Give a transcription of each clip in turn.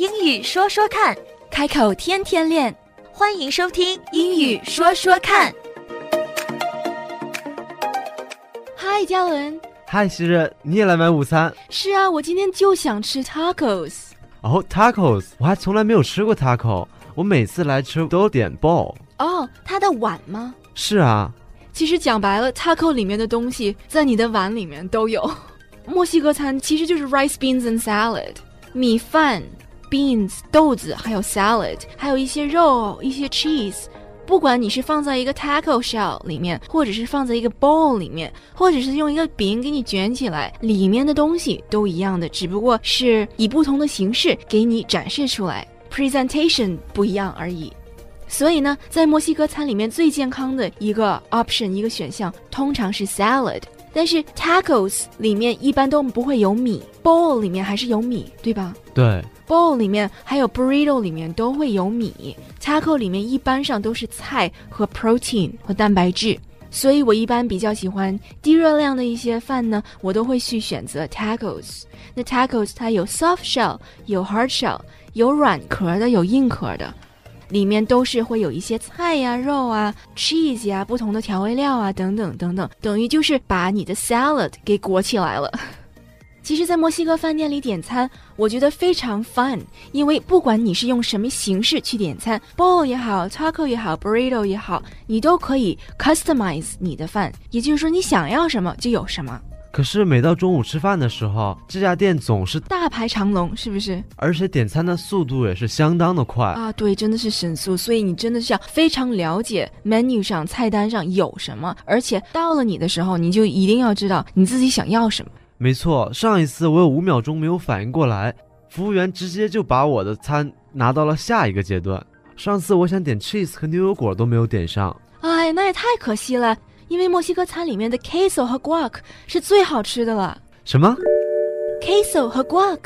英语说说看，开口天天练。欢迎收听《英语说说看》。嗨，嘉文。嗨，希任，你也来买午餐？是啊，我今天就想吃 tacos。哦，tacos，我还从来没有吃过 taco。我每次来吃都点 bowl。哦，它的碗吗？是啊。其实讲白了，taco 里面的东西在你的碗里面都有。墨西哥餐其实就是 rice beans and salad，米饭、beans 豆子，还有 salad，还有一些肉、一些 cheese。不管你是放在一个 taco shell 里面，或者是放在一个 bowl 里面，或者是用一个饼给你卷起来，里面的东西都一样的，只不过是以不同的形式给你展示出来，presentation 不一样而已。所以呢，在墨西哥餐里面最健康的一个 option 一个选项，通常是 salad。但是 tacos 里面一般都不会有米，bowl 里面还是有米，对吧？对，bowl 里面还有 burrito 里面都会有米，taco 里面一般上都是菜和 protein 和蛋白质，所以我一般比较喜欢低热量的一些饭呢，我都会去选择 tacos。那 tacos 它有 soft shell，有 hard shell，有软壳的，有硬壳的。里面都是会有一些菜呀、肉啊、cheese 呀、不同的调味料啊等等等等，等于就是把你的 salad 给裹起来了。其实，在墨西哥饭店里点餐，我觉得非常 fun，因为不管你是用什么形式去点餐，bowl 也好，taco 也好，burrito 也好，你都可以 customize 你的饭，也就是说，你想要什么就有什么。可是每到中午吃饭的时候，这家店总是大排长龙，是不是？而且点餐的速度也是相当的快啊！对，真的是神速。所以你真的是要非常了解 menu 上菜单上有什么，而且到了你的时候，你就一定要知道你自己想要什么。没错，上一次我有五秒钟没有反应过来，服务员直接就把我的餐拿到了下一个阶段。上次我想点 cheese 和牛油果都没有点上，哎，那也太可惜了。因为墨西哥餐里面的 queso 和 guac 是最好吃的了。什么？queso 和 guac？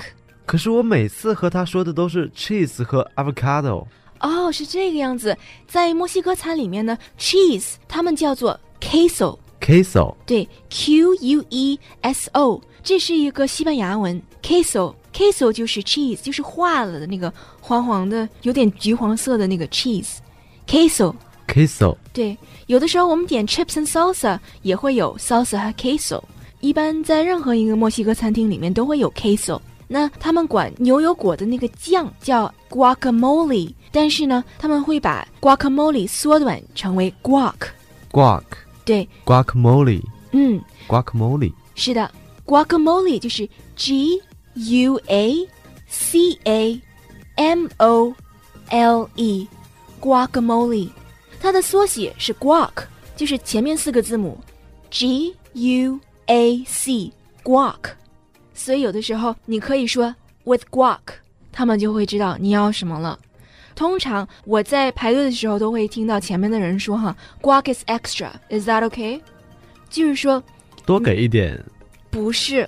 可是我每次和他说的都是 cheese 和 avocado。哦，是这个样子。在墨西哥餐里面呢，cheese 他们叫做 queso。queso。对，q u e s o，这是一个西班牙文。queso queso 就是 cheese，就是化了的那个黄黄的、有点橘黄色的那个 cheese。queso。对。有的时候我们点 chips and salsa 也会有 salsa 和 queso，一般在任何一个墨西哥餐厅里面都会有 queso。那他们管牛油果的那个酱叫 guacamole，但是呢，他们会把 guacamole 缩短成为 guac。guac。对。guacamole。嗯。guacamole。是的，guacamole 就是 g u a c a m o l e，guacamole。它的缩写是 guac，就是前面四个字母 g u a c guac，所以有的时候你可以说 with guac，他们就会知道你要什么了。通常我在排队的时候都会听到前面的人说哈，guac is extra，is that okay？就是说多给一点。不是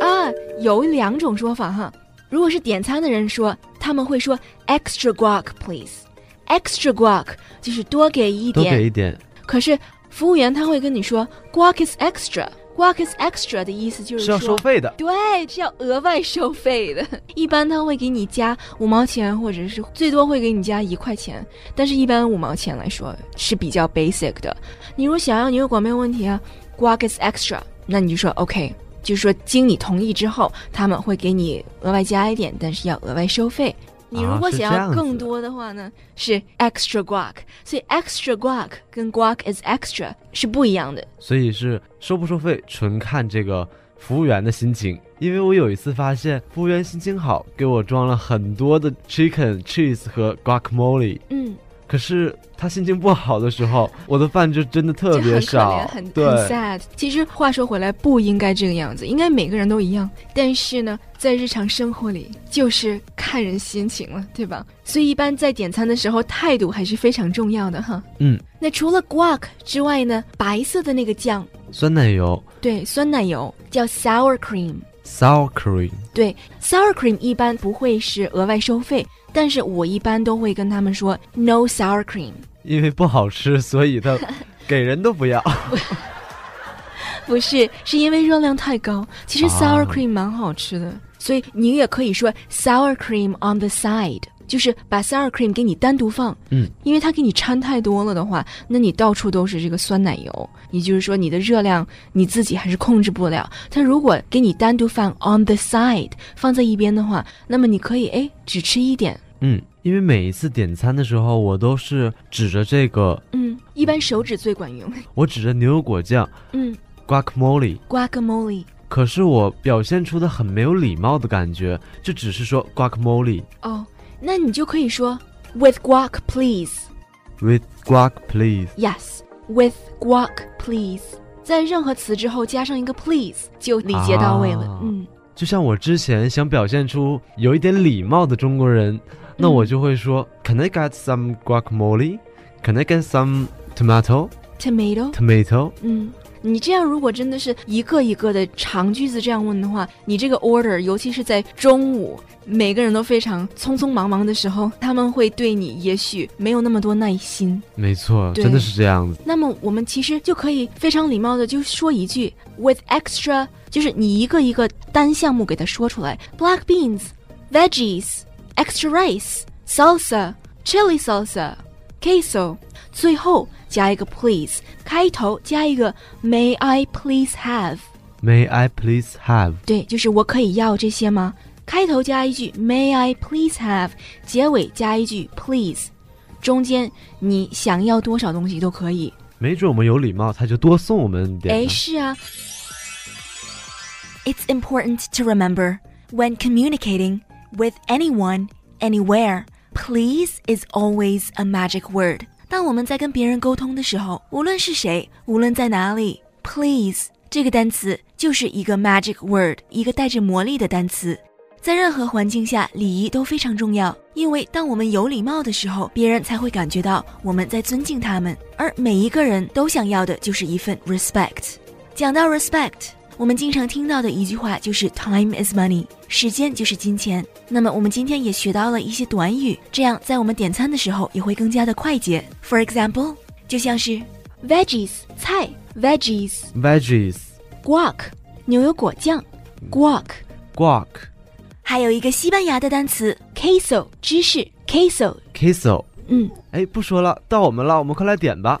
啊，有两种说法哈。如果是点餐的人说，他们会说 extra guac please。Extra guac 就是多给一点，多给一点。可是服务员他会跟你说，guac is extra，guac is extra 的意思就是是要收费的，对，是要额外收费的。一般他会给你加五毛钱，或者是最多会给你加一块钱。但是，一般五毛钱来说是比较 basic 的。你如果想要牛油果没有问题啊，guac is extra，那你就说 OK，就是说经你同意之后，他们会给你额外加一点，但是要额外收费。你如果想要更多的话呢，是 extra guac，所以 extra guac 跟 guac is extra 是不一样的。所以是收不收费，纯看这个服务员的心情。因为我有一次发现，服务员心情好，给我装了很多的 chicken cheese 和 guacamole。嗯。可是他心情不好的时候，我的饭就真的特别少，很很 sad。其实话说回来，不应该这个样子，应该每个人都一样。但是呢，在日常生活里，就是看人心情了，对吧？所以一般在点餐的时候，态度还是非常重要的哈。嗯。那除了 guac 之外呢，白色的那个酱，酸奶油。对，酸奶油叫 sour cream。sour cream。对，sour cream 一般不会是额外收费。但是我一般都会跟他们说 no sour cream，因为不好吃，所以他给人都不要。不是，是因为热量太高。其实啊 sour cream 蛮好吃的，所以你也可以说 sour cream on the side，就是把 sour cream 给你单独放。嗯，因为它给你掺太多了的话，那你到处都是这个酸奶油，也就是说你的热量你自己还是控制不了。它如果给你单独放 on the side，放在一边的话，那么你可以哎只吃一点。嗯，因为每一次点餐的时候，我都是指着这个，嗯，一般手指最管用。我指着牛油果酱嗯 guacamole，，guacamole。可是我表现出的很没有礼貌的感觉，就只是说 guacamole 哦，那你就可以说 with guac please。with guac please。Yes, with guac, please。在任何词之后加上一个 please，就礼节到位了。啊嗯，就像我之前想表现出有一点礼貌的中国人，那我就会说、Can I get some guacamole? Can I get some tomato? tomato。Tomato? 嗯，你这样如果真的是一个一个的长句子这样问的话，你这个 order，尤其是在中午，每个人都非常匆匆忙忙的时候，他们会对你也许没有那么多耐心。没错，真的是这样子。那么我们其实就可以非常礼貌的就说一句 with extra，就是你一个一个单项目给它说出来，black beans、veggies、extra rice、salsa、chili salsa、queso，最后加一个 please，开头加一个 May I please have， May I please have? 对，就是我可以要这些吗？开头加一句 May I please have，结尾加一句 please，中间你想要多少东西都可以。没准我们有礼貌，他就多送我们点哎，呢。是啊， It's important to remember when communicating with anyone, anywhere, please is always a magic word. 当我们在跟别人沟通的时候，无论是谁，无论在哪里，please 这个单词就是一个 magic word，一个带着魔力的单词。在任何环境下，礼仪都非常重要，因为当我们有礼貌的时候，别人才会感觉到我们在尊敬他们，而每一个人都想要的就是一份 respect。讲到 respect，我们经常听到的一句话就是 “time is money”，时间就是金钱。那么我们今天也学到了一些短语，这样在我们点餐的时候也会更加的快捷。For example，就像是 veggies 菜，veggies。Veggies, guac 牛油果酱，guac。Guac, 还有一个西班牙的单词 queso 芝士，queso，queso。嗯，哎，不说了，到我们了，我们快来点吧。